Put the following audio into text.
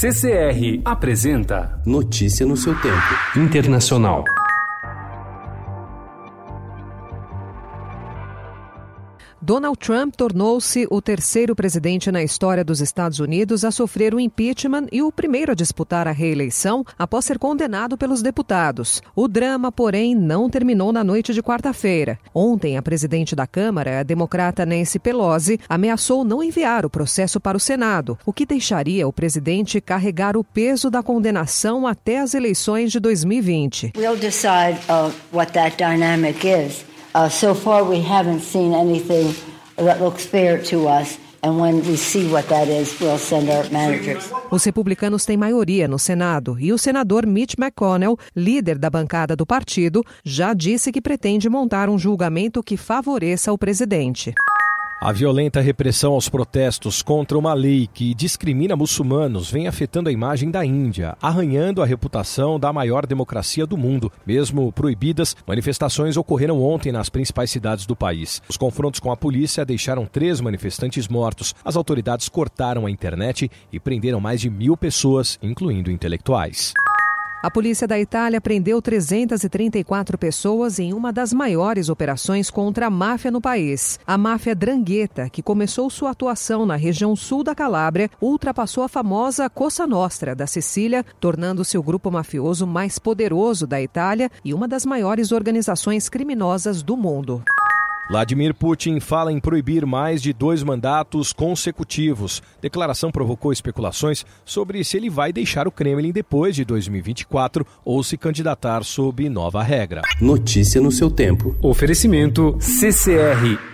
CCR apresenta Notícia no seu tempo. Internacional. Donald Trump tornou-se o terceiro presidente na história dos Estados Unidos a sofrer o impeachment e o primeiro a disputar a reeleição após ser condenado pelos deputados. O drama, porém, não terminou na noite de quarta-feira. Ontem, a presidente da Câmara, a democrata Nancy Pelosi, ameaçou não enviar o processo para o Senado, o que deixaria o presidente carregar o peso da condenação até as eleições de 2020. We'll decide uh, what that dynamic is. Uh, so far, we haven't seen anything that looks fair to us. And when we see what that is, we'll send our managers. Os republicanos têm maioria no Senado e o senador Mitch McConnell, líder da bancada do partido, já disse que pretende montar um julgamento que favoreça o presidente. A violenta repressão aos protestos contra uma lei que discrimina muçulmanos vem afetando a imagem da Índia, arranhando a reputação da maior democracia do mundo. Mesmo proibidas, manifestações ocorreram ontem nas principais cidades do país. Os confrontos com a polícia deixaram três manifestantes mortos. As autoridades cortaram a internet e prenderam mais de mil pessoas, incluindo intelectuais. A polícia da Itália prendeu 334 pessoas em uma das maiores operações contra a máfia no país. A máfia Drangheta, que começou sua atuação na região sul da Calábria, ultrapassou a famosa Cosa Nostra da Sicília, tornando-se o grupo mafioso mais poderoso da Itália e uma das maiores organizações criminosas do mundo. Vladimir Putin fala em proibir mais de dois mandatos consecutivos. Declaração provocou especulações sobre se ele vai deixar o Kremlin depois de 2024 ou se candidatar sob nova regra. Notícia no seu tempo. Oferecimento CCR